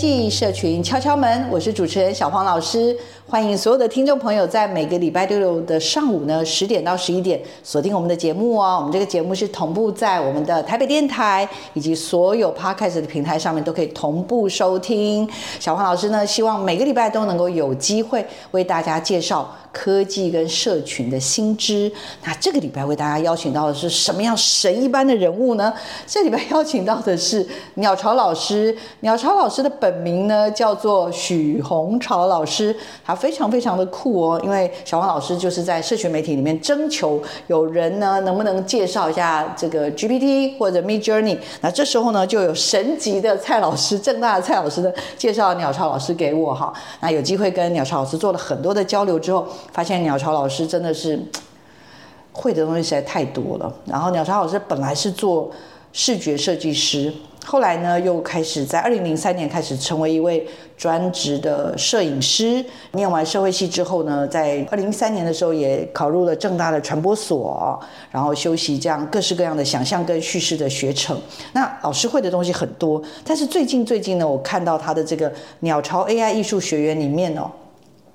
技社群敲敲门，我是主持人小黄老师。欢迎所有的听众朋友，在每个礼拜六的上午呢，十点到十一点锁定我们的节目哦。我们这个节目是同步在我们的台北电台以及所有 Podcast 的平台上面都可以同步收听。小黄老师呢，希望每个礼拜都能够有机会为大家介绍科技跟社群的新知。那这个礼拜为大家邀请到的是什么样神一般的人物呢？这礼拜邀请到的是鸟巢老师。鸟巢老师的本名呢叫做许宏朝老师，他。非常非常的酷哦，因为小黄老师就是在社群媒体里面征求有人呢，能不能介绍一下这个 GPT 或者 Midjourney？那这时候呢，就有神级的蔡老师，正大的蔡老师呢介绍鸟巢老师给我哈。那有机会跟鸟巢老师做了很多的交流之后，发现鸟巢老师真的是 会的东西实在太多了。然后鸟巢老师本来是做视觉设计师。后来呢，又开始在二零零三年开始成为一位专职的摄影师。念完社会系之后呢，在二零一三年的时候也考入了正大的传播所，然后修习这样各式各样的想象跟叙事的学程。那老师会的东西很多，但是最近最近呢，我看到他的这个鸟巢 AI 艺术学园里面哦。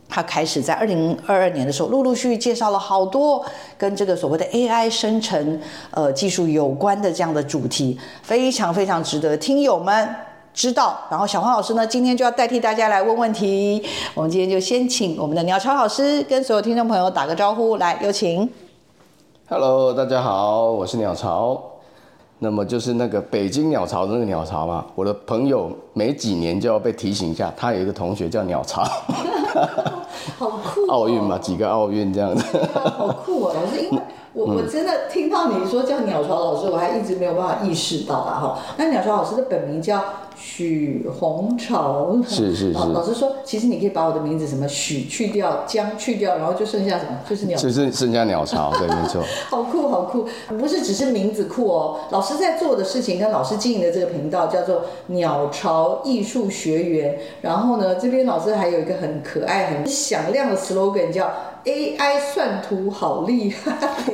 他开始在二零二二年的时候，陆陆续续介绍了好多跟这个所谓的 AI 生成呃技术有关的这样的主题，非常非常值得听友们知道。然后小黄老师呢，今天就要代替大家来问问题。我们今天就先请我们的鸟巢老师跟所有听众朋友打个招呼，来有请。Hello，大家好，我是鸟巢。那么就是那个北京鸟巢的那个鸟巢嘛，我的朋友每几年就要被提醒一下，他有一个同学叫鸟巢，好酷哦，奥运嘛，几个奥运这样子，好酷哦，老师，因为。我我真的听到你说叫鸟巢老师，我还一直没有办法意识到啊哈。那鸟巢老师的本名叫许红潮，是是是。老师说，其实你可以把我的名字什么许去掉，江去掉，然后就剩下什么，就是鸟。就是剩下鸟巢，对，没错。好酷好酷，不是只是名字酷哦。老师在做的事情跟老师经营的这个频道叫做鸟巢艺术学园。然后呢，这边老师还有一个很可爱、很响亮的 slogan 叫。AI 算图好厉害，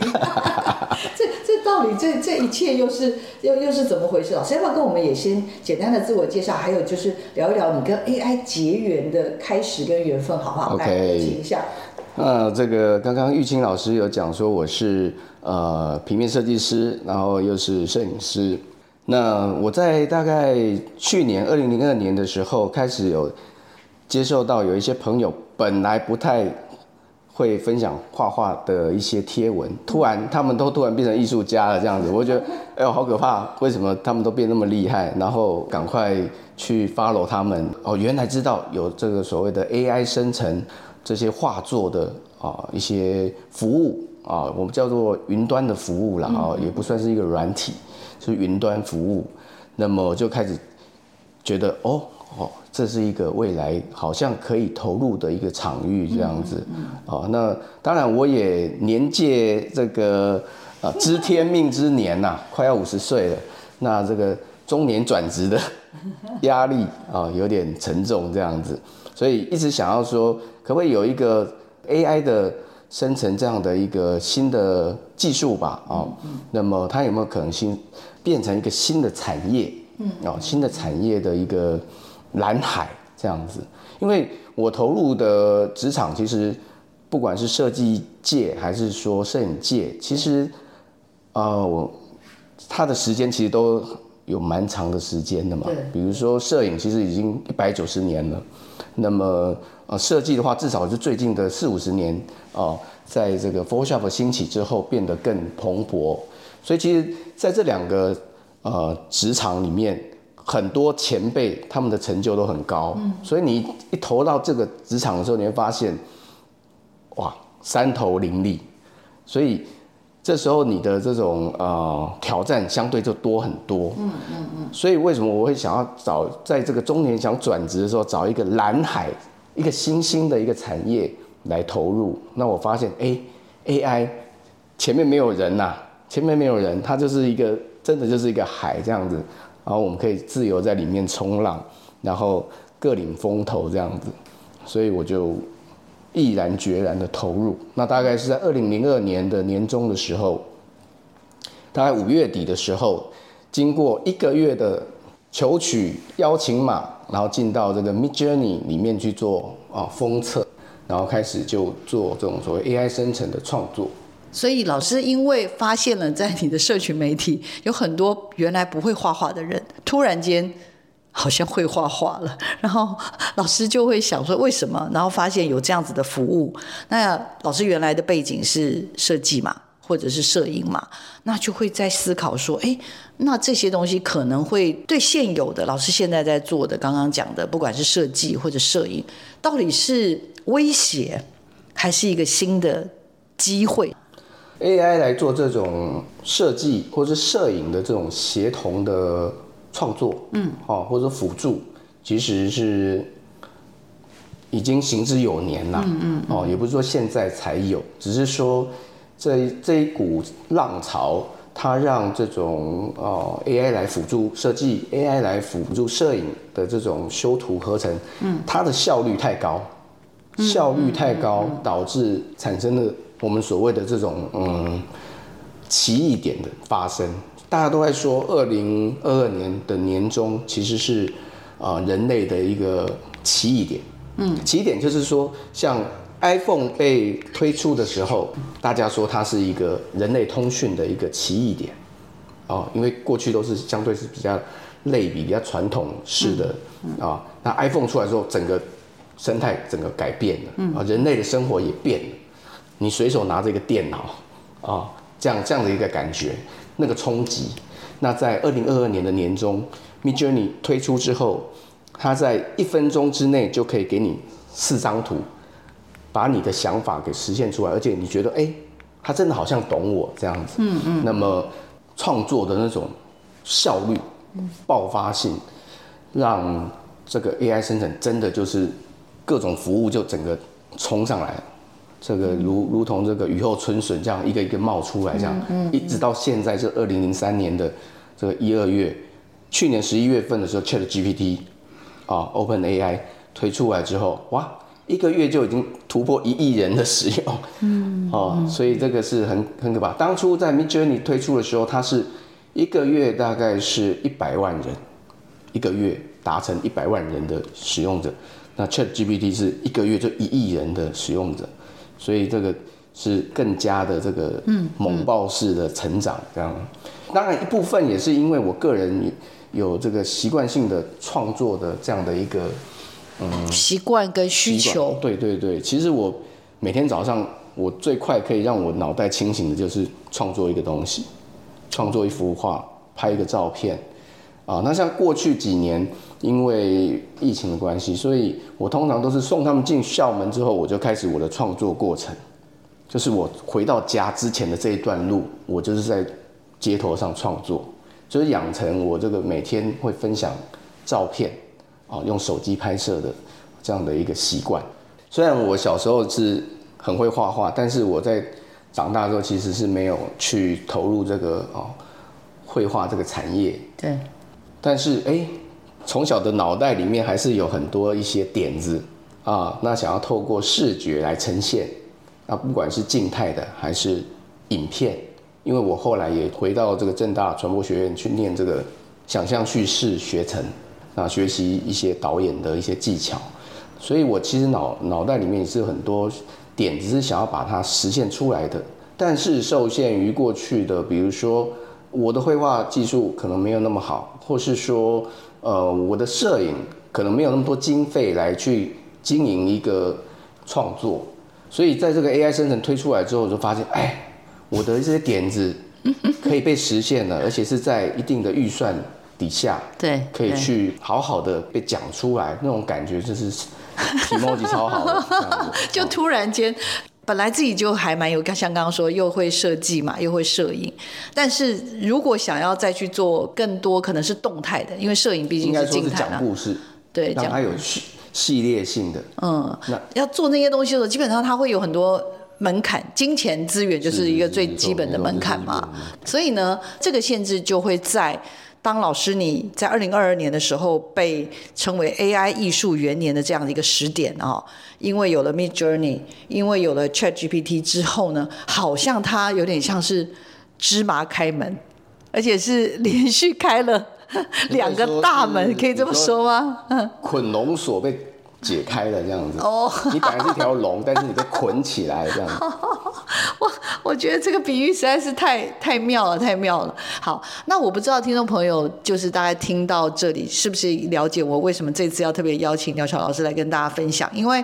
这这到底这这一切又是又又是怎么回事？老师要不要跟我们也先简单的自我介绍，还有就是聊一聊你跟 AI 结缘的开始跟缘分，好不好？来，请一下。呃，这个刚刚玉清老师有讲说我是呃平面设计师，然后又是摄影师。那我在大概去年二零零二年的时候开始有接受到有一些朋友本来不太。会分享画画的一些贴文，突然他们都突然变成艺术家了，这样子，我觉得哎呦好可怕，为什么他们都变那么厉害？然后赶快去 follow 他们哦，原来知道有这个所谓的 AI 生成这些画作的啊一些服务啊，我们叫做云端的服务了啊，也不算是一个软体，是云端服务。那么就开始觉得哦哦。这是一个未来好像可以投入的一个场域，这样子，哦，那当然我也年届这个啊 知天命之年呐，快要五十岁了，那这个中年转职的 压力啊有点沉重，这样子，所以一直想要说，可不可以有一个 AI 的生成这样的一个新的技术吧？啊，那么它有没有可能性变成一个新的产业？嗯，哦，新的产业的一个。蓝海这样子，因为我投入的职场其实不管是设计界还是说摄影界，其实，呃，我他的时间其实都有蛮长的时间的嘛对。比如说摄影，其实已经一百九十年了。那么呃，设计的话，至少是最近的四五十年啊、呃，在这个 Photoshop 兴起之后，变得更蓬勃。所以其实在这两个呃职场里面，很多前辈他们的成就都很高。嗯。所以你一投到这个职场的时候，你会发现，哇，三头林立。所以。这时候你的这种呃挑战相对就多很多，嗯嗯嗯。所以为什么我会想要找在这个中年想转职的时候找一个蓝海，一个新兴的一个产业来投入？那我发现，哎，AI 前面没有人呐，前面没有人，它就是一个真的就是一个海这样子，然后我们可以自由在里面冲浪，然后各领风头这样子，所以我就。毅然决然的投入，那大概是在二零零二年的年中的时候，大概五月底的时候，经过一个月的求取邀请码，然后进到这个 Midjourney 里面去做啊封测，然后开始就做这种所谓 AI 生成的创作。所以老师因为发现了在你的社群媒体有很多原来不会画画的人，突然间。好像会画画了，然后老师就会想说为什么？然后发现有这样子的服务。那老师原来的背景是设计嘛，或者是摄影嘛，那就会在思考说，哎，那这些东西可能会对现有的老师现在在做的，刚刚讲的，不管是设计或者摄影，到底是威胁还是一个新的机会？AI 来做这种设计或是摄影的这种协同的。创作，嗯，哦，或者辅助，其实是已经行之有年了，嗯嗯，哦，也不是说现在才有，只是说这这一股浪潮，它让这种哦 AI 来辅助设计，AI 来辅助摄影的这种修图合成，嗯，它的效率太高，效率太高，导致产生了我们所谓的这种嗯奇异点的发生。大家都在说，二零二二年的年中其实是啊、呃、人类的一个奇异点。嗯，奇异点就是说，像 iPhone 被推出的时候，大家说它是一个人类通讯的一个奇异点。哦，因为过去都是相对是比较类比、比较传统式的啊。那 iPhone 出来之后，整个生态整个改变了。啊，人类的生活也变了。你随手拿着一个电脑啊，这样这样的一个感觉。那个冲击，那在二零二二年的年中，Midjourney 推出之后，它在一分钟之内就可以给你四张图，把你的想法给实现出来，而且你觉得，哎、欸，他真的好像懂我这样子。嗯嗯。那么创作的那种效率、爆发性，让这个 AI 生成真的就是各种服务就整个冲上来了。这个如如同这个雨后春笋这样一个一个冒出来，这样，一直到现在这二零零三年的这个一二月，去年十一月份的时候，ChatGPT 啊，OpenAI 推出来之后，哇，一个月就已经突破一亿人的使用，嗯，哦，所以这个是很很可怕。当初在 Midjourney 推出的时候，它是一个月大概是一百万人，一个月达成一百万人的使用者，那 ChatGPT 是一个月就一亿人的使用者。所以这个是更加的这个猛爆式的成长，这样。当然一部分也是因为我个人有这个习惯性的创作的这样的一个嗯习惯跟需求。对对对，其实我每天早上我最快可以让我脑袋清醒的就是创作一个东西，创作一幅画，拍一个照片。啊，那像过去几年。因为疫情的关系，所以我通常都是送他们进校门之后，我就开始我的创作过程。就是我回到家之前的这一段路，我就是在街头上创作，就是养成我这个每天会分享照片，啊，用手机拍摄的这样的一个习惯。虽然我小时候是很会画画，但是我在长大之后其实是没有去投入这个哦绘画这个产业。对。但是哎。从小的脑袋里面还是有很多一些点子啊，那想要透过视觉来呈现，啊，不管是静态的还是影片，因为我后来也回到这个正大传播学院去念这个想象叙事学程，啊，学习一些导演的一些技巧，所以我其实脑脑袋里面也是有很多点子是想要把它实现出来的，但是受限于过去的，比如说我的绘画技术可能没有那么好，或是说，呃，我的摄影可能没有那么多经费来去经营一个创作，所以在这个 AI 生成推出来之后，我就发现，哎，我的这些点子可以被实现了，而且是在一定的预算底下，对，可以去好好的被讲出来，那种感觉就是体貌级超好的，就突然间。本来自己就还蛮有，像刚刚说，又会设计嘛，又会摄影。但是如果想要再去做更多，可能是动态的，因为摄影毕竟是静态讲故事，对，讲它有系系列性的。嗯，那要做那些东西的时候，基本上它会有很多门槛，金钱资源就是一个最基本的门槛嘛。所以呢，这个限制就会在。当老师，你在二零二二年的时候被称为 AI 艺术元年的这样的一个时点啊，因为有了 Midjourney，因为有了 ChatGPT 之后呢，好像它有点像是芝麻开门，而且是连续开了两个大门，可以这么说吗？捆龙锁被。解开了这样子，哦，你本来是一条龙，但是你被捆起来这样子。我我觉得这个比喻实在是太太妙了，太妙了。好，那我不知道听众朋友就是大家听到这里是不是了解我为什么这次要特别邀请廖巧老师来跟大家分享？因为。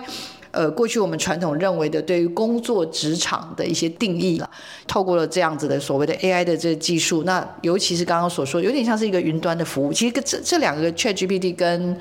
呃，过去我们传统认为的对于工作职场的一些定义了，透过了这样子的所谓的 AI 的这个技术，那尤其是刚刚所说，有点像是一个云端的服务。其实这这两个 ChatGPT 跟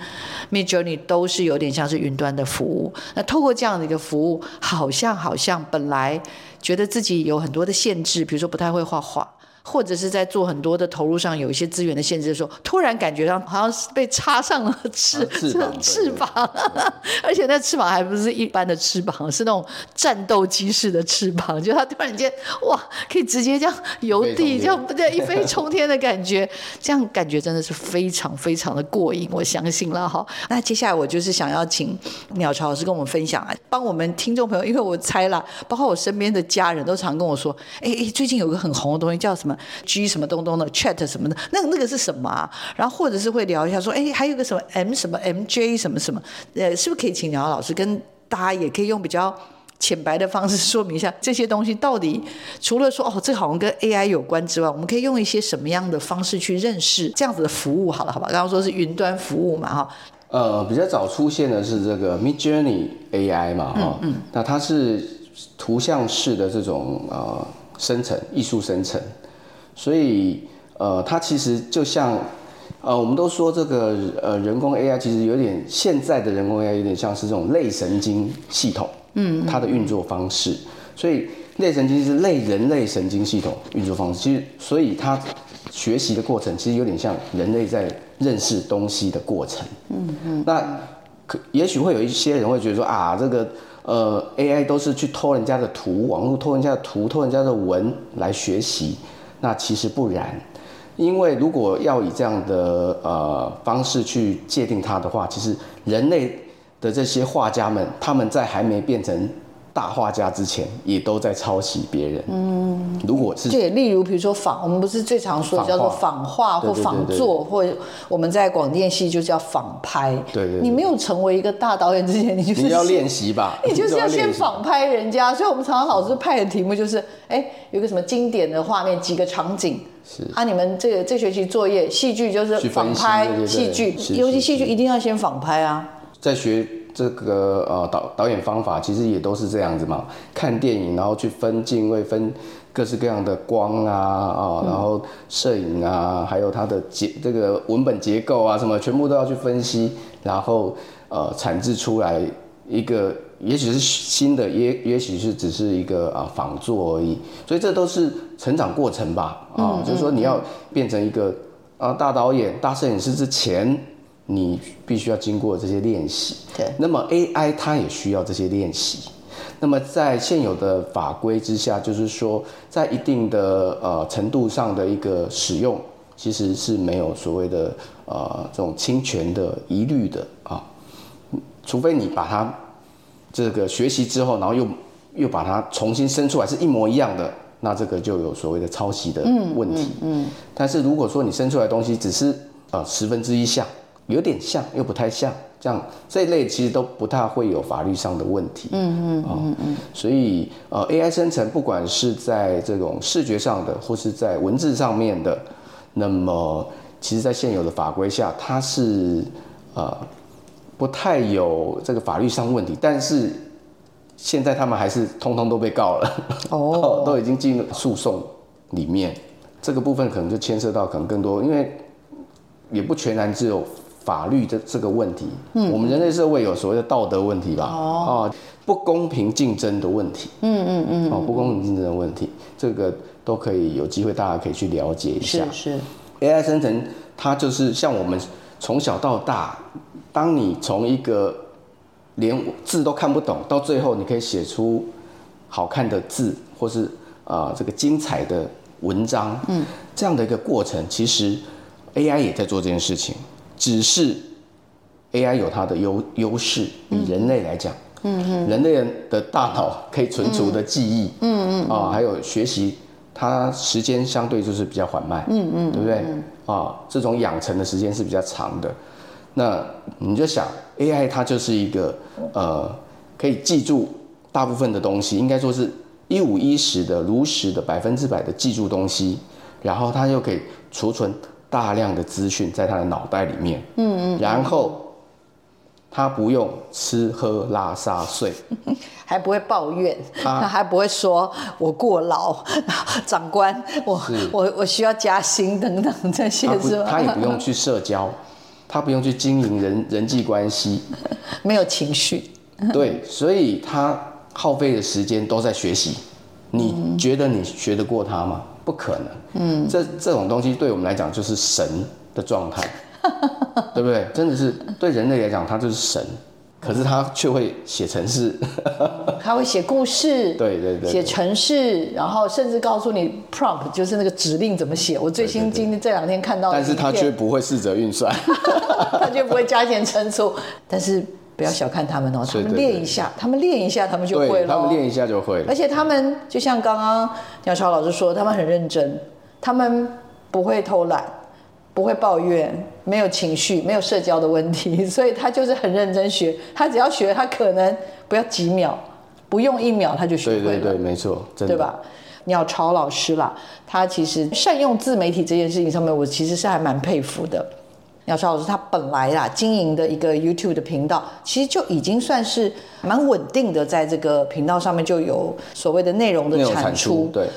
Midjourney 都是有点像是云端的服务。那透过这样的一个服务，好像好像本来觉得自己有很多的限制，比如说不太会画画。或者是在做很多的投入上有一些资源的限制的时候，突然感觉到好像是被插上了翅、啊、翅膀，翅膀，而且那翅膀还不是一般的翅膀，是那种战斗机式的翅膀，就它突然间哇，可以直接这样游地，这样不对一飞冲天的感觉，这样感觉真的是非常非常的过瘾，我相信了哈。那接下来我就是想要请鸟巢老师跟我们分享啊，帮我们听众朋友，因为我猜了，包括我身边的家人都常跟我说，哎哎，最近有个很红的东西叫什么？G 什么东东的 Chat 什么的，那那个是什么啊？然后或者是会聊一下说，哎，还有个什么 M 什么 MJ 什么什么，呃，是不是可以请鸟老师跟大家也可以用比较浅白的方式说明一下 这些东西到底除了说哦，这好像跟 AI 有关之外，我们可以用一些什么样的方式去认识这样子的服务？好了，好吧，刚刚说是云端服务嘛，哈。呃，比较早出现的是这个 Midjourney AI 嘛，哈，嗯，那它是图像式的这种呃生成艺术生成。所以，呃，它其实就像，呃，我们都说这个，呃，人工 AI 其实有点，现在的人工 AI 有点像是这种类神经系统，嗯，它的运作方式。所以，类神经是类人类神经系统运作方式。其实，所以它学习的过程其实有点像人类在认识东西的过程。嗯嗯。那可也许会有一些人会觉得说啊，这个呃 AI 都是去偷人家的图，网络偷人家的图，偷人家的文来学习。那其实不然，因为如果要以这样的呃方式去界定它的话，其实人类的这些画家们，他们在还没变成大画家之前，也都在抄袭别人。嗯，如果是对，例如比如说仿，我们不是最常说的叫做仿画或仿作，或我们在广电系就叫仿拍。对。你没有成为一个大导演之前，你就是你要练习吧，你就是要先仿拍人家。所以我们常常老师派的题目就是，哎，有个什么经典的画面，几个场景。是啊，你们这个这学期作业戏剧就是仿拍戏剧，尤其戏剧一定要先仿拍啊。在学。这个呃导导演方法其实也都是这样子嘛，看电影然后去分镜位、分各式各样的光啊啊，然后摄影啊，还有它的结这个文本结构啊什么，全部都要去分析，然后呃产制出来一个，也许是新的，也也许是只是一个啊仿作而已，所以这都是成长过程吧啊，就是说你要变成一个啊大导演、大摄影师之前。你必须要经过这些练习，对。那么 AI 它也需要这些练习。那么在现有的法规之下，就是说，在一定的呃程度上的一个使用，其实是没有所谓的呃这种侵权的疑虑的啊。除非你把它这个学习之后，然后又又把它重新生出来是一模一样的，那这个就有所谓的抄袭的问题。嗯。嗯嗯，但是如果说你生出来的东西只是呃十分之一像。有点像又不太像，这样这一类其实都不太会有法律上的问题。嗯嗯嗯嗯。所以呃，AI 生成不管是在这种视觉上的，或是在文字上面的，那么其实，在现有的法规下，它是呃不太有这个法律上问题。但是现在他们还是通通都被告了，哦，都已经进入诉讼里面。这个部分可能就牵涉到可能更多，因为也不全然只有。法律的这个问题，嗯，我们人类社会有所谓的道德问题吧？哦，不公平竞争的问题，嗯嗯嗯，哦，不公平竞争的问题，这个都可以有机会，大家可以去了解一下。是是，AI 生成它就是像我们从小到大，当你从一个连字都看不懂，到最后你可以写出好看的字，或是啊、呃、这个精彩的文章，嗯，这样的一个过程，其实 AI 也在做这件事情。只是 AI 有它的优优势，比人类来讲，嗯嗯，人类的大脑可以存储的记忆，嗯嗯啊，还有学习，它时间相对就是比较缓慢，嗯嗯，对不对？啊，这种养成的时间是比较长的。那你就想，AI 它就是一个呃，可以记住大部分的东西，应该说是一五一十的、如实的、百分之百的记住东西，然后它又可以储存。大量的资讯在他的脑袋里面，嗯嗯，然后他不用吃喝拉撒睡，还不会抱怨，他 还不会说我过劳，长官，我我我需要加薪等等这些是吧？他也不用去社交，他不用去经营人人际关系，没有情绪，对，所以他耗费的时间都在学习。你觉得你学得过他吗？不可能，嗯，这这种东西对我们来讲就是神的状态，对不对？真的是对人类来讲，它就是神，可是他却会写程式，他会写故事，对对对，写程式，然后甚至告诉你 prompt 就是那个指令怎么写。我最新今天这两天看到，但是他却不会四则运算，他却不会加减乘除，但是。不要小看他们哦，他们练一下，他们练一下，他们就会了。他们练一下就会了。而且他们就像刚刚鸟巢老师说，他们很认真，他们不会偷懒，不会抱怨，没有情绪，没有社交的问题，所以他就是很认真学。他只要学，他可能不要几秒，不用一秒他就学会了。对对对，没错，对吧？鸟巢老师啦，他其实善用自媒体这件事情上面，我其实是还蛮佩服的。鸟巢老师他本来啦经营的一个 YouTube 的频道，其实就已经算是蛮稳定的，在这个频道上面就有所谓的内容的产出，产出对，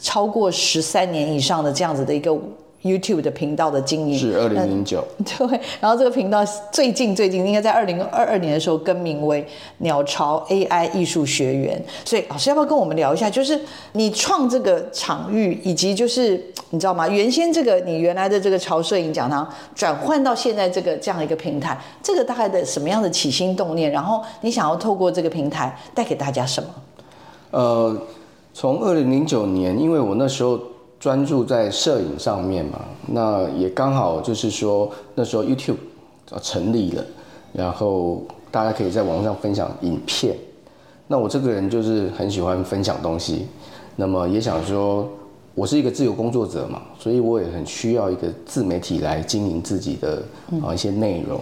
超过十三年以上的这样子的一个。YouTube 的频道的经营是二零零九，对，然后这个频道最近最近应该在二零二二年的时候更名为鸟巢 AI 艺术学园。所以老师要不要跟我们聊一下？就是你创这个场域，以及就是你知道吗？原先这个你原来的这个潮摄影讲堂转换到现在这个这样一个平台，这个大概的什么样的起心动念？然后你想要透过这个平台带给大家什么？呃，从二零零九年，因为我那时候。专注在摄影上面嘛，那也刚好就是说那时候 YouTube 成立了，然后大家可以在网上分享影片。那我这个人就是很喜欢分享东西，那么也想说，我是一个自由工作者嘛，所以我也很需要一个自媒体来经营自己的啊一些内容，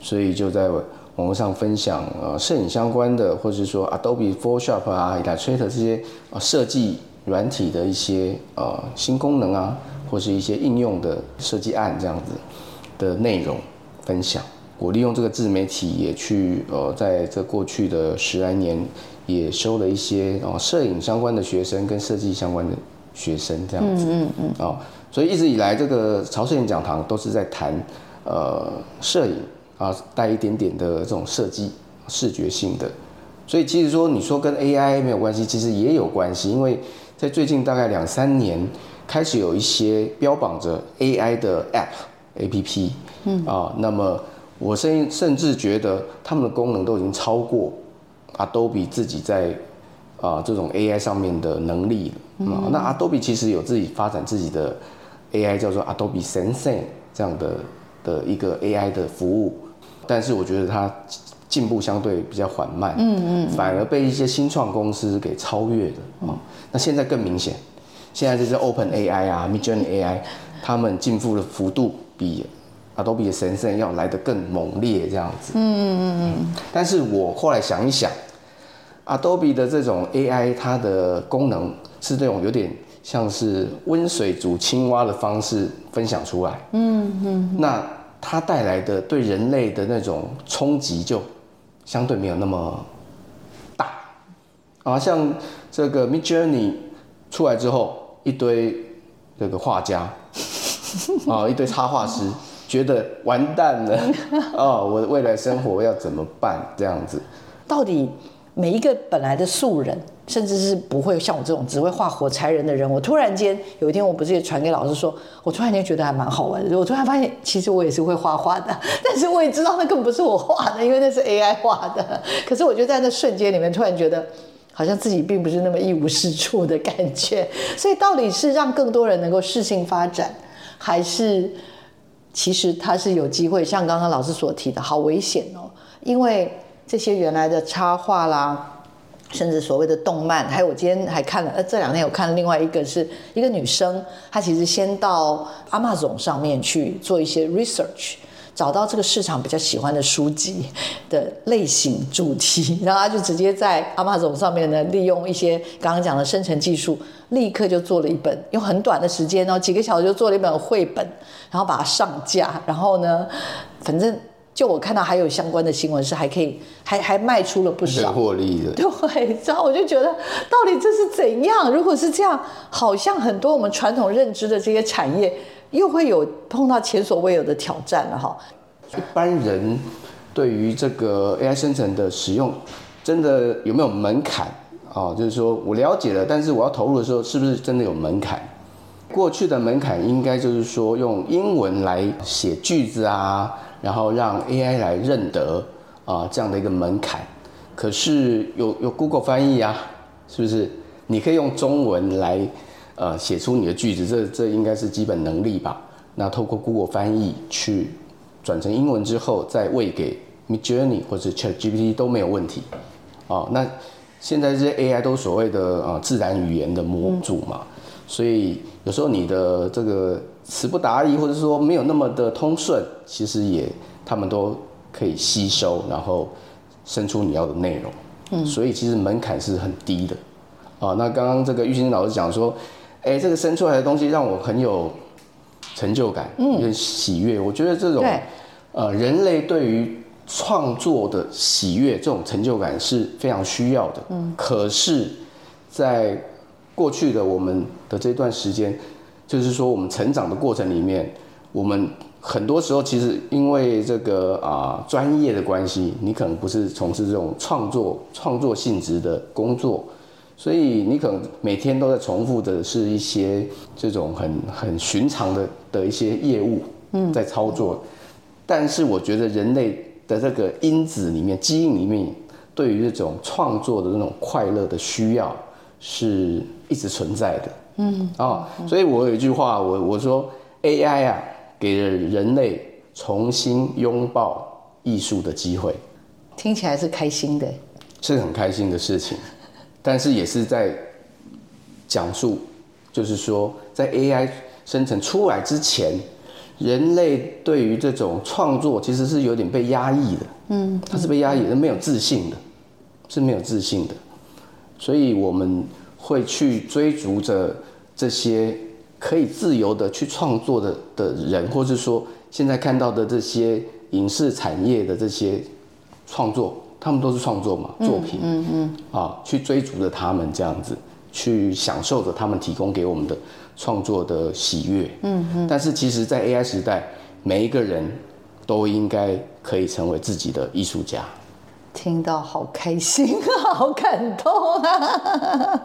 所以就在网络上分享呃摄影相关的，或者是说 Adobe Photoshop 啊、Illustrator 这些啊设计。软体的一些呃新功能啊，或是一些应用的设计案这样子的内容分享。我利用这个自媒体也去呃，在这过去的十来年也收了一些哦摄影相关的学生跟设计相关的学生这样子。嗯嗯嗯。哦，所以一直以来这个潮摄影讲堂都是在谈呃摄影啊，带一点点的这种设计视觉性的。所以其实说你说跟 AI 没有关系，其实也有关系，因为。在最近大概两三年，开始有一些标榜着 AI 的 App、APP，嗯啊，那么我甚甚至觉得他们的功能都已经超过 Adobe 自己在啊这种 AI 上面的能力了啊。那 Adobe 其实有自己发展自己的 AI，叫做 Adobe Sensei 这样的的一个 AI 的服务，但是我觉得它。进步相对比较缓慢，嗯嗯，反而被一些新创公司给超越的啊、嗯。那现在更明显，现在这些 Open AI 啊，Midjourney AI，他们进步的幅度比 Adobe 的神圣要来得更猛烈这样子。嗯嗯嗯嗯。但是我后来想一想，Adobe 的这种 AI 它的功能是这种有点像是温水煮青蛙的方式分享出来。嗯嗯。那它带来的对人类的那种冲击就相对没有那么大。啊，像这个 Midjourney 出来之后，一堆这个画家 啊，一堆插画师。觉得完蛋了哦！我的未来生活要怎么办？这样子，到底每一个本来的素人，甚至是不会像我这种只会画火柴人的人，我突然间有一天，我不是也传给老师说，我突然间觉得还蛮好玩的。我突然发现，其实我也是会画画的，但是我也知道那根本不是我画的，因为那是 AI 画的。可是我就在那瞬间里面，突然觉得好像自己并不是那么一无是处的感觉。所以，到底是让更多人能够适性发展，还是？其实他是有机会，像刚刚老师所提的，好危险哦！因为这些原来的插画啦，甚至所谓的动漫，还有我今天还看了，呃，这两天我看了另外一个是一个女生，她其实先到 Amazon 上面去做一些 research。找到这个市场比较喜欢的书籍的类型主题，然后他就直接在 Amazon 上面呢，利用一些刚刚讲的生成技术，立刻就做了一本，用很短的时间，然后几个小时就做了一本绘本，然后把它上架，然后呢，反正就我看到还有相关的新闻是还可以，还还卖出了不少获利的。对，然后我就觉得到底这是怎样？如果是这样，好像很多我们传统认知的这些产业。又会有碰到前所未有的挑战了哈。一般人对于这个 AI 生成的使用，真的有没有门槛啊？就是说我了解了，但是我要投入的时候，是不是真的有门槛？过去的门槛应该就是说用英文来写句子啊，然后让 AI 来认得啊这样的一个门槛。可是有有 Google 翻译啊，是不是？你可以用中文来。呃，写出你的句子，这这应该是基本能力吧？那透过 Google 翻译去转成英文之后，再喂给 Midjourney 或者 ChatGPT 都没有问题。哦，那现在这些 AI 都所谓的呃自然语言的模组嘛，所以有时候你的这个词不达意，或者说没有那么的通顺，其实也他们都可以吸收，然后生出你要的内容。嗯，所以其实门槛是很低的。啊，那刚刚这个郁欣老师讲说。哎、欸，这个生出来的东西让我很有成就感，嗯，很喜悦。我觉得这种，呃，人类对于创作的喜悦，这种成就感是非常需要的。嗯，可是，在过去的我们的这段时间，就是说我们成长的过程里面，我们很多时候其实因为这个啊专业的关系，你可能不是从事这种创作创作性质的工作。所以你可能每天都在重复的是一些这种很很寻常的的一些业务，嗯，在操作。但是我觉得人类的这个因子里面，基因里面，对于这种创作的那种快乐的需要，是一直存在的。嗯，哦，所以我有一句话，我我说 AI 啊，给了人类重新拥抱艺术的机会。听起来是开心的，是很开心的事情。但是也是在讲述，就是说，在 AI 生成出来之前，人类对于这种创作其实是有点被压抑的，嗯，它是被压抑的，没有自信的，是没有自信的，所以我们会去追逐着这些可以自由的去创作的的人，或是说现在看到的这些影视产业的这些创作。他们都是创作嘛，作品，嗯嗯，啊，去追逐着他们这样子，去享受着他们提供给我们的创作的喜悦，嗯嗯。但是其实，在 AI 时代，每一个人都应该可以成为自己的艺术家。听到好开心啊，好感动啊！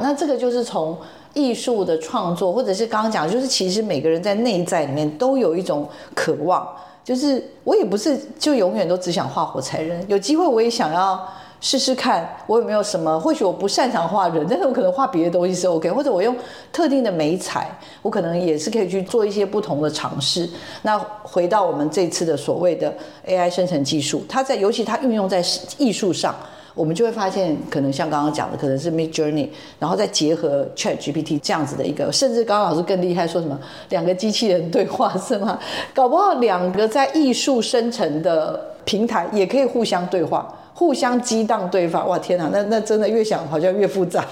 那这个就是从艺术的创作，或者是刚刚讲，就是其实每个人在内在里面都有一种渴望。就是我也不是就永远都只想画火柴人，有机会我也想要试试看，我有没有什么？或许我不擅长画人，但是我可能画别的东西是 OK，或者我用特定的媒材，我可能也是可以去做一些不同的尝试。那回到我们这次的所谓的 AI 生成技术，它在尤其它运用在艺术上。我们就会发现，可能像刚刚讲的，可能是 Midjourney，然后再结合 Chat GPT 这样子的一个，甚至刚刚老师更厉害，说什么两个机器人对话是吗？搞不好两个在艺术生成的平台也可以互相对话，互相激荡对方。哇，天哪，那那真的越想好像越复杂。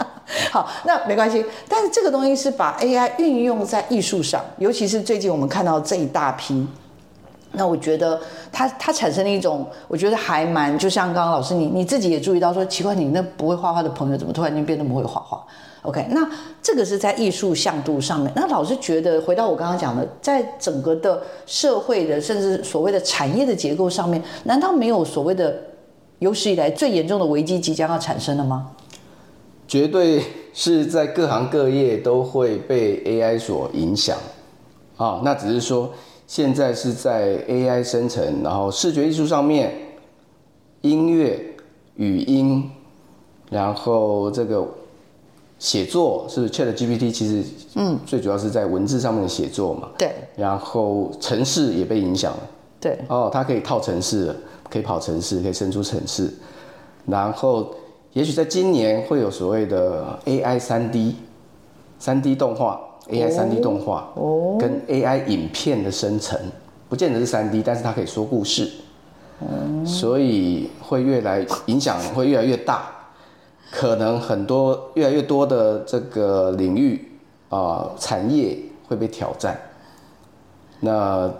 好，那没关系。但是这个东西是把 AI 运用在艺术上，尤其是最近我们看到这一大批。那我觉得它它产生了一种，我觉得还蛮，就像刚刚老师你你自己也注意到说，奇怪，你那不会画画的朋友怎么突然间变得那么会画画？OK，那这个是在艺术向度上面。那老师觉得，回到我刚刚讲的，在整个的社会的，甚至所谓的产业的结构上面，难道没有所谓的有史以来最严重的危机即将要产生了吗？绝对是在各行各业都会被 AI 所影响啊，那只是说。现在是在 AI 生成，然后视觉艺术上面，音乐、语音，然后这个写作是 ChatGPT，其实嗯，最主要是在文字上面的写作嘛。对。然后程式也被影响了。对。哦，它可以套程式了，可以跑城市，可以生出城市。然后，也许在今年会有所谓的 AI 三 D，三 D 动画。AI 三 D 动画哦，跟 AI 影片的生成，不见得是三 D，但是它可以说故事，所以会越来影响会越来越大，可能很多越来越多的这个领域啊产业会被挑战。那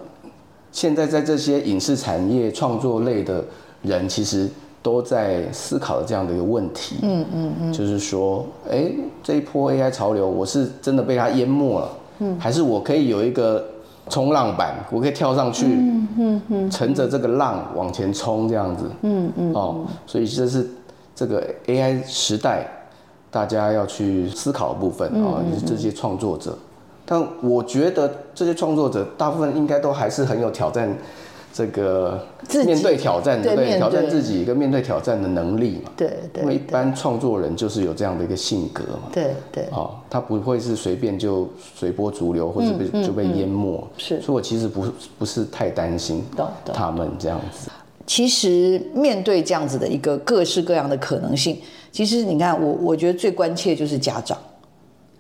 现在在这些影视产业创作类的人，其实。都在思考这样的一个问题，嗯嗯嗯，就是说，哎，这一波 AI 潮流，我是真的被它淹没了，嗯，还是我可以有一个冲浪板，我可以跳上去，嗯嗯嗯，乘着这个浪往前冲这样子，嗯嗯，哦，所以这是这个 AI 时代大家要去思考的部分啊，就是这些创作者，但我觉得这些创作者大部分应该都还是很有挑战。这个面对挑战，对，对挑战自己跟面对挑战的能力嘛，对对，因为一般创作人就是有这样的一个性格嘛，对对，哦，他不会是随便就随波逐流或者被就被淹没，是，所以我其实不不是太担心他们这样子。其实面对这样子的一个各式各样的可能性，其实你看我我觉得最关切就是家长。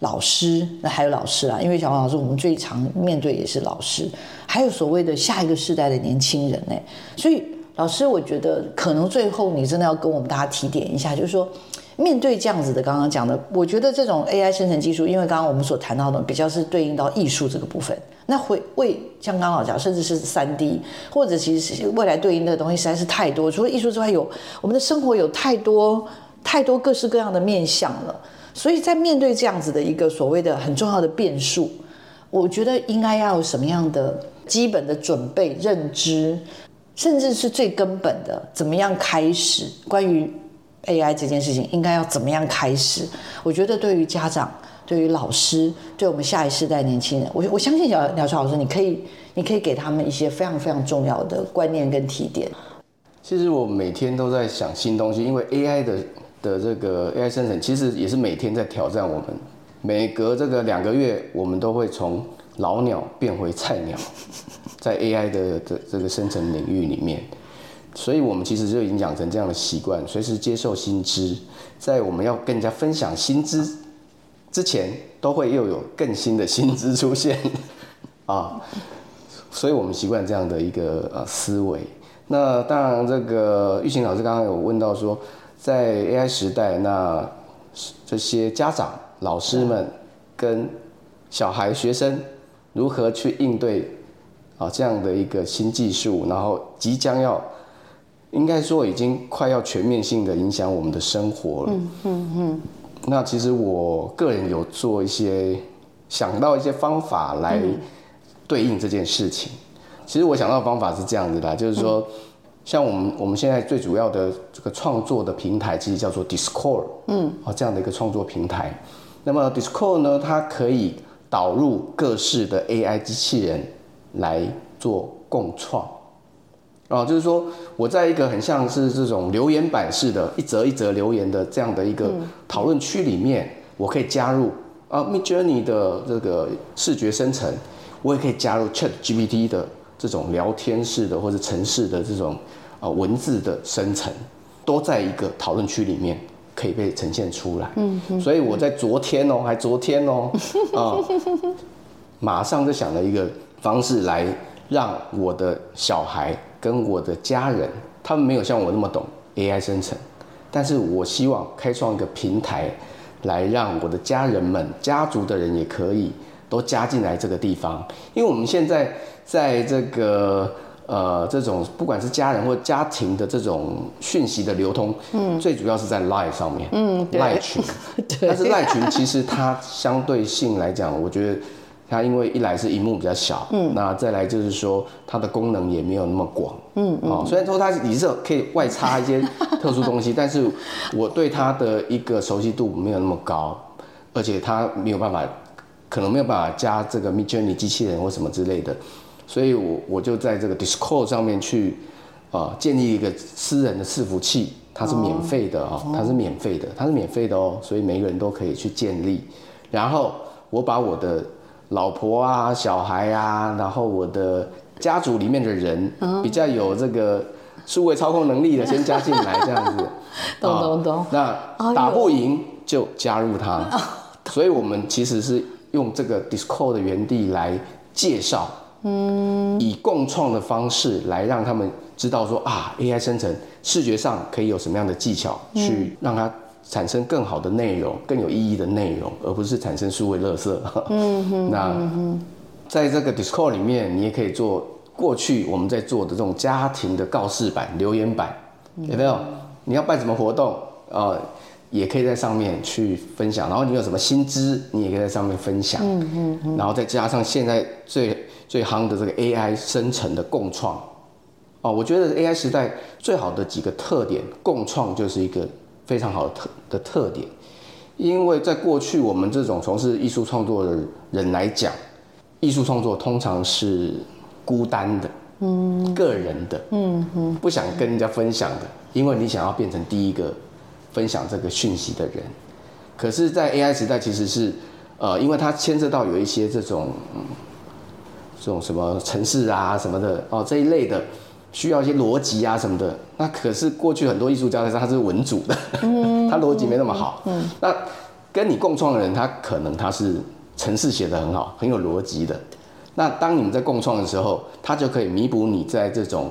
老师，那还有老师啊，因为小黄老师，我们最常面对也是老师，还有所谓的下一个世代的年轻人呢。所以，老师，我觉得可能最后你真的要跟我们大家提点一下，就是说，面对这样子的刚刚讲的，我觉得这种 AI 生成技术，因为刚刚我们所谈到的比较是对应到艺术这个部分，那会为像刚刚老讲，甚至是三 D，或者其实是未来对应的东西实在是太多，除了艺术之外，有我们的生活有太多太多各式各样的面向了。所以在面对这样子的一个所谓的很重要的变数，我觉得应该要有什么样的基本的准备、认知，甚至是最根本的，怎么样开始关于 AI 这件事情，应该要怎么样开始？我觉得对于家长、对于老师、对我们下一世代年轻人，我我相信小鸟巢老师，你可以，你可以给他们一些非常非常重要的观念跟提点。其实我每天都在想新东西，因为 AI 的。的这个 AI 生成其实也是每天在挑战我们，每隔这个两个月，我们都会从老鸟变回菜鸟，在 AI 的的这个生成领域里面，所以我们其实就已经养成这样的习惯，随时接受新知，在我们要跟人家分享新知之前，都会又有更新的新知出现 啊，所以我们习惯这样的一个呃思维。那当然，这个玉琴老师刚刚有问到说。在 AI 时代，那这些家长、老师们跟小孩、学生如何去应对啊这样的一个新技术？然后即将要，应该说已经快要全面性的影响我们的生活了。嗯嗯嗯。那其实我个人有做一些想到一些方法来对应这件事情。其实我想到的方法是这样子的，就是说。像我们我们现在最主要的这个创作的平台，其实叫做 Discord，嗯，啊这样的一个创作平台。那么 Discord 呢，它可以导入各式的 AI 机器人来做共创，啊，就是说我在一个很像是这种留言板式的，一则一则留言的这样的一个讨论区里面，我可以加入啊 Midjourney 的这个视觉生成，我也可以加入 ChatGPT 的。这种聊天式的或者城市的这种啊文字的生成，都在一个讨论区里面可以被呈现出来。嗯，所以我在昨天哦，还昨天哦，马上就想了一个方式来让我的小孩跟我的家人，他们没有像我那么懂 AI 生成，但是我希望开创一个平台，来让我的家人们、家族的人也可以都加进来这个地方，因为我们现在在这个。呃，这种不管是家人或家庭的这种讯息的流通，嗯，最主要是在 Line 上面，嗯，Line 群，对。但是 Line 群其实它相对性来讲，我觉得它因为一来是荧幕比较小，嗯，那再来就是说它的功能也没有那么广，嗯，哦，虽然说它也是可以外插一些特殊东西，但是我对它的一个熟悉度没有那么高，而且它没有办法，可能没有办法加这个 Midjourney 机器人或什么之类的。所以我我就在这个 Discord 上面去，啊，建立一个私人的伺服器，它是免费的啊，它是免费的，它是免费的哦，所以每个人都可以去建立。然后我把我的老婆啊、小孩啊，然后我的家族里面的人，比较有这个数位操控能力的，先加进来，这样子。懂懂懂。那打不赢就加入他。所以我们其实是用这个 Discord 的原地来介绍。嗯，以共创的方式来让他们知道说啊，AI 生成视觉上可以有什么样的技巧，去让它产生更好的内容、更有意义的内容，而不是产生数位垃圾。嗯哼。那在这个 Discord 里面，你也可以做过去我们在做的这种家庭的告示板、留言板，有没有？你要办什么活动啊？也可以在上面去分享。然后你有什么新知，你也可以在上面分享。嗯嗯。然后再加上现在最最夯的这个 AI 生成的共创，哦，我觉得 AI 时代最好的几个特点，共创就是一个非常好的特的特点。因为在过去我们这种从事艺术创作的人来讲，艺术创作通常是孤单的，嗯，个人的，嗯嗯，不想跟人家分享的，因为你想要变成第一个分享这个讯息的人。可是，在 AI 时代，其实是，呃，因为它牵涉到有一些这种。这种什么程式啊什么的哦，这一类的需要一些逻辑啊什么的，那可是过去很多艺术家他是文组的，嗯、他逻辑没那么好。嗯，嗯那跟你共创的人，他可能他是程式写得很好，很有逻辑的。那当你们在共创的时候，他就可以弥补你在这种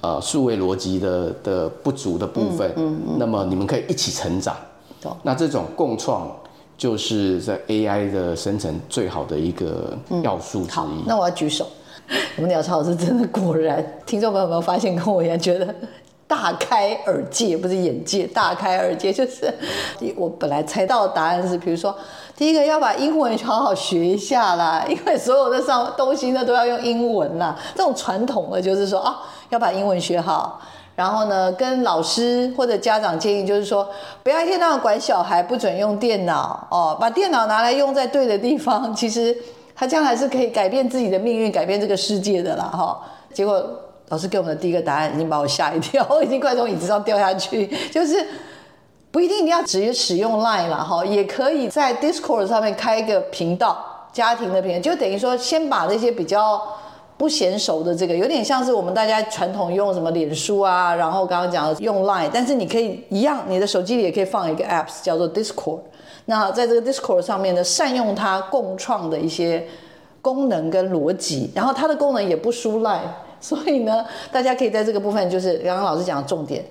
呃数位逻辑的的不足的部分。嗯，嗯嗯那么你们可以一起成长。嗯、那这种共创。就是在 AI 的生成最好的一个要素之一。好，那我要举手。我们鸟巢老师真的果然，听众朋友有没有发现跟我一样觉得大开耳界，不是眼界，大开耳界。就是我本来猜到的答案是，比如说第一个要把英文好好学一下啦，因为所有的上东西呢都要用英文啦。这种传统的就是说啊，要把英文学好。然后呢，跟老师或者家长建议，就是说，不要一天到晚管小孩，不准用电脑哦，把电脑拿来用在对的地方，其实他将来是可以改变自己的命运，改变这个世界的啦哈、哦。结果老师给我们的第一个答案已经把我吓一跳，我已经快从椅子上掉下去。就是不一定一定要直接使用 Line 了哈，也可以在 Discord 上面开一个频道，家庭的频道，就等于说先把那些比较。不娴熟的这个有点像是我们大家传统用什么脸书啊，然后刚刚讲的用 Line，但是你可以一样，你的手机里也可以放一个 Apps 叫做 Discord。那在这个 Discord 上面呢，善用它共创的一些功能跟逻辑，然后它的功能也不输 Line，所以呢，大家可以在这个部分就是刚刚老师讲的重点，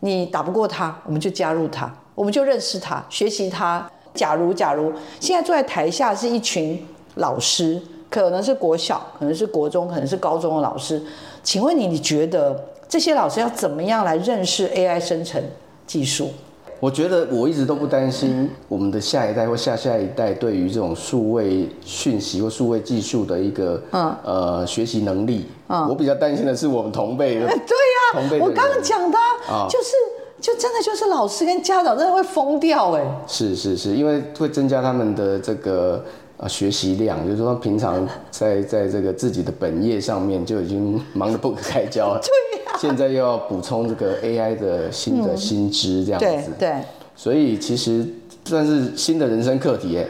你打不过他，我们就加入他，我们就认识他，学习他。假如假如现在坐在台下是一群老师。可能是国小，可能是国中，可能是高中的老师。请问你，你觉得这些老师要怎么样来认识 AI 生成技术？我觉得我一直都不担心我们的下一代或下下一代对于这种数位讯息或数位技术的一个嗯呃学习能力。嗯，我比较担心的是我们同辈的。对呀，同辈我刚刚讲的，啊就是就真的就是老师跟家长真的会疯掉哎。是是是，因为会增加他们的这个。啊，学习量就是说，平常在在这个自己的本业上面就已经忙得不可开交了，对呀，现在又要补充这个 AI 的新的新知这样子，对对，所以其实算是新的人生课题，哎，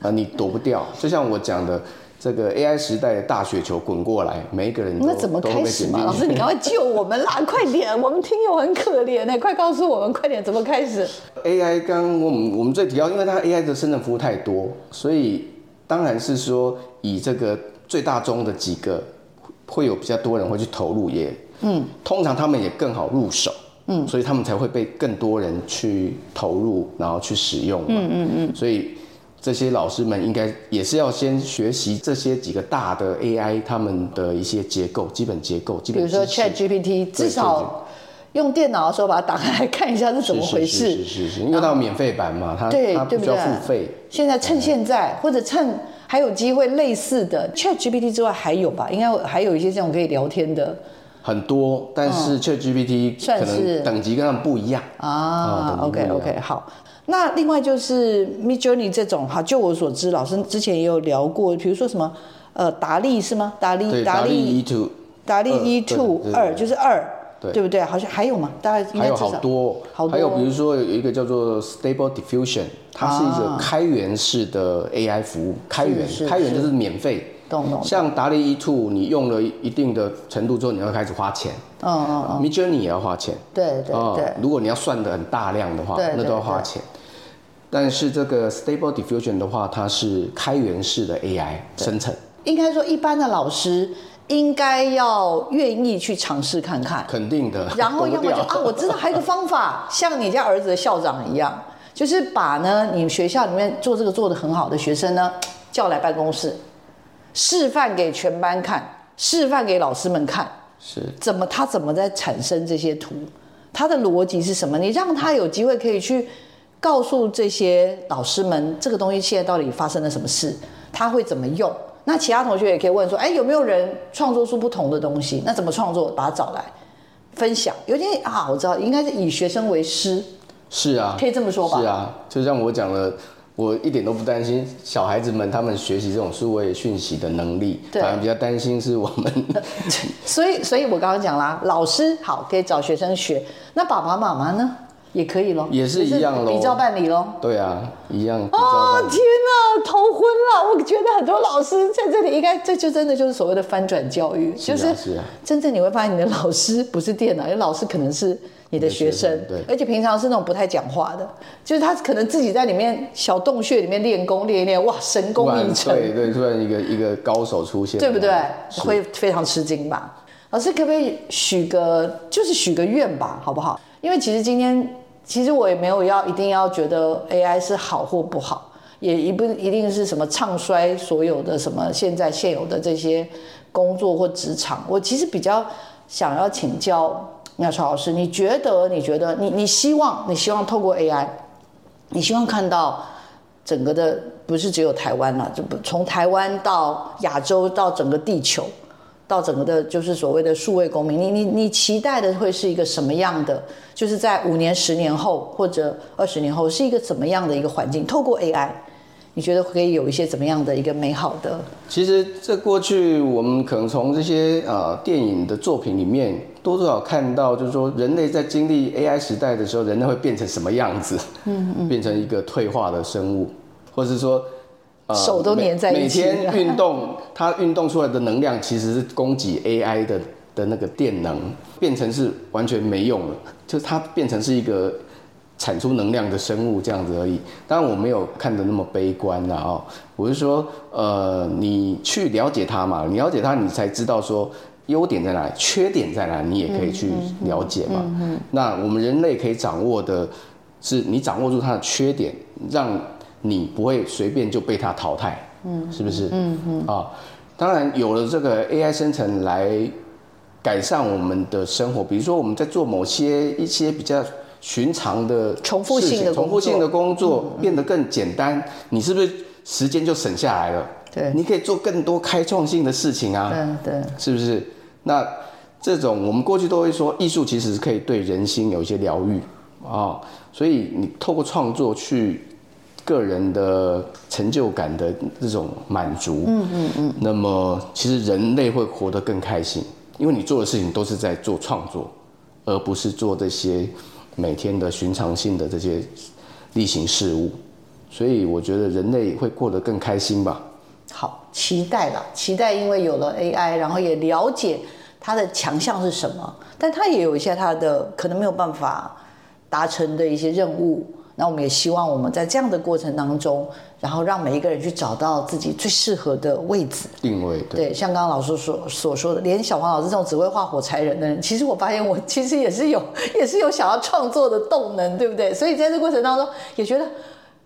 啊，你躲不掉。就像我讲的，这个 AI 时代的大雪球滚过来，每一个人都那怎么开始嘛？老师，你赶快救我们啦！快点，我们听友很可怜呢，快告诉我们，快点，怎么开始？AI 刚我们我们最提到，因为它 AI 的生成服务太多，所以当然是说以这个最大宗的几个会有比较多人会去投入，也嗯，通常他们也更好入手，嗯，所以他们才会被更多人去投入，然后去使用，嗯嗯嗯，所以。这些老师们应该也是要先学习这些几个大的 AI 他们的一些结构、基本结构、基本。比如说 ChatGPT，至少用电脑的时候把它打开来看一下是怎么回事。是是是是，因为它有免费版嘛，它对它不需要付费。现在趁现在，或者趁还有机会，类似的 ChatGPT 之外还有吧？应该还有一些这种可以聊天的。很多，但是 ChatGPT 可能等级跟他们不一样啊。OK OK，好。那另外就是 Midjourney 这种哈，就我所知，老师之前也有聊过，比如说什么，呃，达利是吗？达利，达利 E2，达利 E2 二就是二，对，对不对？好像还有吗？大概应该至少还有好多，好多。还有比如说有一个叫做 Stable Diffusion，它是一个开源式的 AI 服务，开源，开源就是免费。懂懂。像达利 E2，你用了一定的程度之后，你要开始花钱。嗯嗯嗯。Midjourney 也要花钱。对对对。如果你要算的很大量的话，那都要花钱。但是这个 Stable Diffusion 的话，它是开源式的 AI 生成。应该说，一般的老师应该要愿意去尝试看看。肯定的。然后要么就啊，我知道还有一个方法，像你家儿子的校长一样，就是把呢你们学校里面做这个做的很好的学生呢叫来办公室，示范给全班看，示范给老师们看，是怎么他怎么在产生这些图，他的逻辑是什么？你让他有机会可以去。告诉这些老师们，这个东西现在到底发生了什么事？他会怎么用？那其他同学也可以问说：哎，有没有人创作出不同的东西？那怎么创作？把它找来分享。有点啊，我知道，应该是以学生为师。是啊，可以这么说吧？是啊，就像我讲了，我一点都不担心小孩子们他们学习这种数位讯息的能力，对反而比较担心是我们。所以，所以我刚刚讲啦，老师好可以找学生学，那爸爸妈妈呢？也可以咯，也是一样咯，比照办理咯。对啊，一样。哦，天哪，头昏了！我觉得很多老师在这里应该，这就真的就是所谓的翻转教育，是啊，就是。真正你会发现，你的老师不是电脑，因为老师可能是你的学生，对。而且平常是那种不太讲话的，就是他可能自己在里面小洞穴里面练功练一练，哇，神功一成。对对，突然一个一个高手出现，对不对？会非常吃惊吧？老师可不可以许个，就是许个愿吧，好不好？因为其实今天。其实我也没有要一定要觉得 AI 是好或不好，也一不一定是什么唱衰所有的什么现在现有的这些工作或职场。我其实比较想要请教苗侨老师，你觉得？你觉得？你你希望？你希望透过 AI，你希望看到整个的不是只有台湾了，就不从台湾到亚洲到整个地球。到整个的，就是所谓的数位公民，你你你期待的会是一个什么样的？就是在五年、十年后或者二十年后，是一个怎么样的一个环境？透过 AI，你觉得可以有一些怎么样的一个美好的？其实这过去我们可能从这些呃电影的作品里面多多少看到，就是说人类在经历 AI 时代的时候，人类会变成什么样子？嗯嗯，变成一个退化的生物，或者是说。手都粘在一起。每天运动，它运动出来的能量其实是供给 AI 的的那个电能，变成是完全没用了，就它变成是一个产出能量的生物这样子而已。当然我没有看的那么悲观啦哦，我是说，呃，你去了解它嘛，你了解它，你才知道说优点在哪里，缺点在哪里，你也可以去了解嘛。嗯那我们人类可以掌握的是，你掌握住它的缺点，让。你不会随便就被它淘汰，嗯，是不是？嗯嗯啊，当然有了这个 AI 生成来改善我们的生活，比如说我们在做某些一些比较寻常的重复性的重复性的工作变得更简单，你是不是时间就省下来了？对，你可以做更多开创性的事情啊，对对，是不是？那这种我们过去都会说，艺术其实是可以对人心有一些疗愈啊，所以你透过创作去。个人的成就感的这种满足，嗯嗯嗯，那么其实人类会活得更开心，因为你做的事情都是在做创作，而不是做这些每天的寻常性的这些例行事务，所以我觉得人类会过得更开心吧。好，期待了，期待，因为有了 AI，然后也了解它的强项是什么，但它也有一些它的可能没有办法达成的一些任务。那我们也希望我们在这样的过程当中，然后让每一个人去找到自己最适合的位置定位。对，对，像刚刚老师所所说的，连小黄老师这种只会画火柴人的人，其实我发现我其实也是有，也是有想要创作的动能，对不对？所以在这过程当中也觉得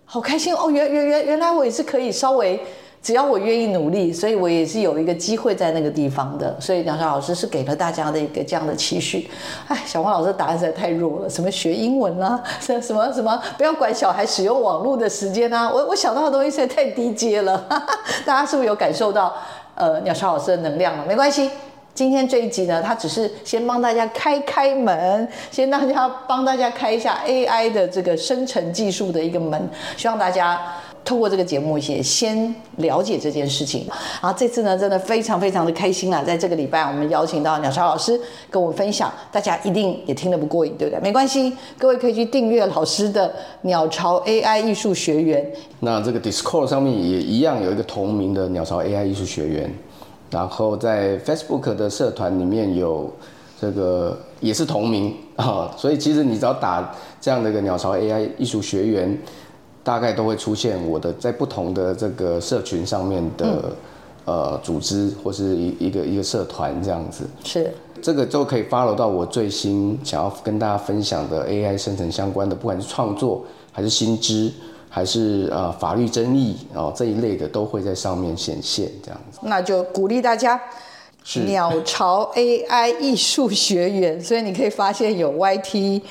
好开心哦，原原原原来我也是可以稍微。只要我愿意努力，所以我也是有一个机会在那个地方的。所以鸟巢老师是给了大家的一个这样的期许。哎，小黄老师的答案实在太弱了，什么学英文啊，什么什么什么，不要管小孩使用网络的时间啊。我我想到的东西实在太低阶了。大家是不是有感受到呃鸟巢老师的能量了？没关系，今天这一集呢，他只是先帮大家开开门，先大家帮大家开一下 AI 的这个生成技术的一个门，希望大家。透过这个节目，也先了解这件事情。然后这次呢，真的非常非常的开心啊！在这个礼拜，我们邀请到鸟巢老师跟我们分享，大家一定也听得不过瘾，对不对？没关系，各位可以去订阅老师的鸟巢 AI 艺术学员。那这个 Discord 上面也一样有一个同名的鸟巢 AI 艺术学员，然后在 Facebook 的社团里面有这个也是同名啊，所以其实你只要打这样的一个鸟巢 AI 艺术学员。大概都会出现我的在不同的这个社群上面的、嗯、呃组织或是一一个一个社团这样子，是这个就可以 follow 到我最新想要跟大家分享的 AI 生成相关的，不管是创作还是新知还是呃法律争议哦这一类的都会在上面显现这样子。那就鼓励大家是鸟巢 AI 艺术学园，所以你可以发现有 YT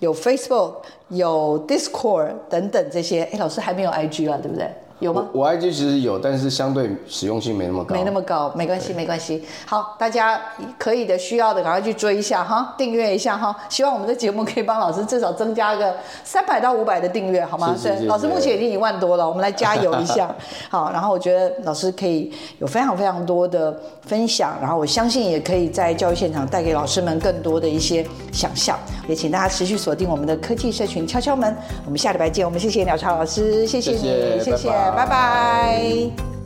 有 Facebook。有 Discord 等等这些，哎，老师还没有 IG 啊，对不对？有吗？我，我 IG 其实有，但是相对实用性没那么高。没那么高，没关系，没关系。好，大家可以的、需要的，赶快去追一下哈，订阅一下哈。希望我们的节目可以帮老师至少增加个三百到五百的订阅，好吗？对，老师目前已经一万多了，我们来加油一下。好，然后我觉得老师可以有非常非常多的分享，然后我相信也可以在教育现场带给老师们更多的一些想象。也请大家持续锁定我们的科技社群敲敲门，我们下礼拜见。我们谢谢鸟巢老师，谢谢你，谢谢。谢谢拜拜。拜拜。